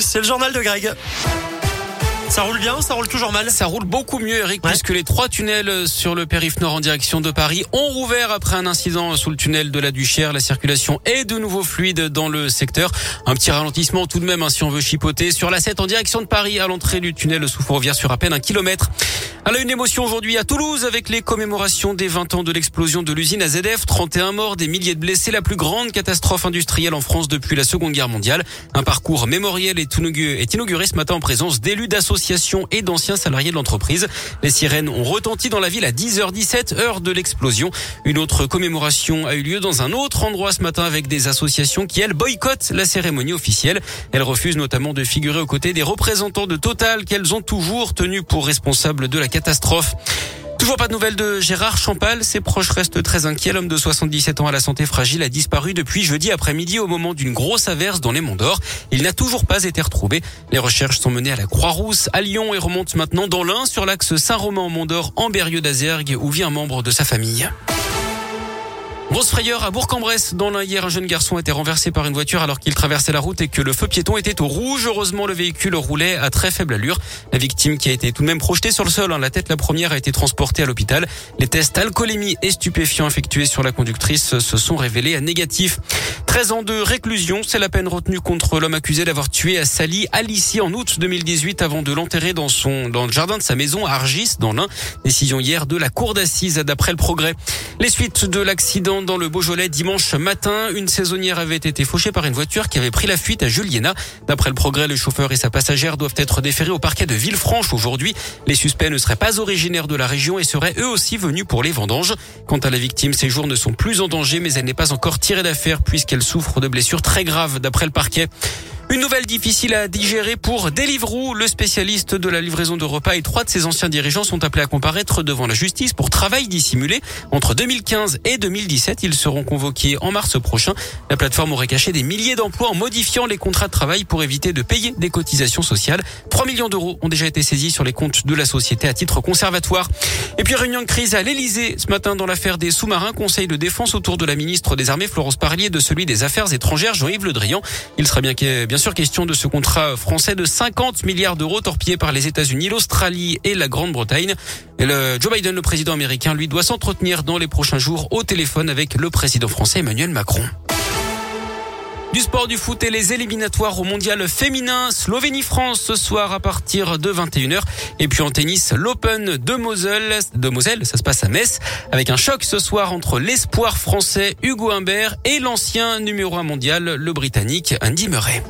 C'est le journal de Greg. Ça roule bien, ça roule toujours mal. Ça roule beaucoup mieux, Eric, puisque les trois tunnels sur le périph' nord en direction de Paris ont rouvert après un incident sous le tunnel de la Duchère. La circulation est de nouveau fluide dans le secteur. Un petit ralentissement tout de même, hein, si on veut chipoter. Sur la 7 en direction de Paris, à l'entrée du tunnel sous Fourvière sur à peine un kilomètre. Elle a une émotion aujourd'hui à Toulouse avec les commémorations des 20 ans de l'explosion de l'usine AZF. 31 morts, des milliers de blessés, la plus grande catastrophe industrielle en France depuis la Seconde Guerre mondiale. Un parcours mémoriel est inauguré ce matin en présence d'élus et d'anciens salariés de l'entreprise. Les sirènes ont retenti dans la ville à 10h17, heure de l'explosion. Une autre commémoration a eu lieu dans un autre endroit ce matin avec des associations qui, elles, boycottent la cérémonie officielle. Elles refusent notamment de figurer aux côtés des représentants de Total qu'elles ont toujours tenus pour responsables de la catastrophe. Toujours pas de nouvelles de Gérard Champal. Ses proches restent très inquiets. L'homme de 77 ans à la santé fragile a disparu depuis jeudi après-midi au moment d'une grosse averse dans les Monts d'Or. Il n'a toujours pas été retrouvé. Les recherches sont menées à la Croix-Rousse, à Lyon et remontent maintenant dans l'Ain sur l'axe Saint-Romain-Mont d'Or en Berrieux d'Azergue où vit un membre de sa famille. Grosse frayeur à Bourg-en-Bresse. Dans l'un, hier, un jeune garçon a été renversé par une voiture alors qu'il traversait la route et que le feu piéton était au rouge. Heureusement, le véhicule roulait à très faible allure. La victime qui a été tout de même projetée sur le sol, hein, la tête la première, a été transportée à l'hôpital. Les tests alcoolémie et stupéfiants effectués sur la conductrice se sont révélés à négatif. 13 ans de réclusion, c'est la peine retenue contre l'homme accusé d'avoir tué à Sally Alici en août 2018 avant de l'enterrer dans son dans le jardin de sa maison à Argis dans l'Ain. Décision hier de la cour d'assises d'après le progrès. Les suites de l'accident dans le Beaujolais dimanche matin, une saisonnière avait été fauchée par une voiture qui avait pris la fuite à Juliena. D'après le progrès, le chauffeur et sa passagère doivent être déférés au parquet de Villefranche aujourd'hui. Les suspects ne seraient pas originaires de la région et seraient eux aussi venus pour les vendanges. Quant à la victime, ses jours ne sont plus en danger, mais elle n'est pas encore tirée d'affaire puisqu'elle souffre de blessures très graves d'après le parquet. Une nouvelle difficile à digérer pour Deliveroo. Le spécialiste de la livraison de repas et trois de ses anciens dirigeants sont appelés à comparaître devant la justice pour travail dissimulé. Entre 2015 et 2017, ils seront convoqués en mars prochain. La plateforme aurait caché des milliers d'emplois en modifiant les contrats de travail pour éviter de payer des cotisations sociales. 3 millions d'euros ont déjà été saisis sur les comptes de la société à titre conservatoire. Et puis réunion de crise à l'Elysée ce matin dans l'affaire des sous-marins. Conseil de défense autour de la ministre des Armées Florence Parlier de celui des Affaires étrangères Jean-Yves Le Drian. Il sera bien, bien sûr question de ce contrat français de 50 milliards d'euros torpillé par les États-Unis, l'Australie et la Grande-Bretagne. Joe Biden, le président américain, lui doit s'entretenir dans les prochains jours au téléphone avec le président français Emmanuel Macron. Du sport, du foot et les éliminatoires au mondial féminin. Slovénie-France ce soir à partir de 21h. Et puis en tennis, l'Open de Moselle, de Moselle, ça se passe à Metz, avec un choc ce soir entre l'espoir français Hugo Humbert et l'ancien numéro 1 mondial, le britannique Andy Murray.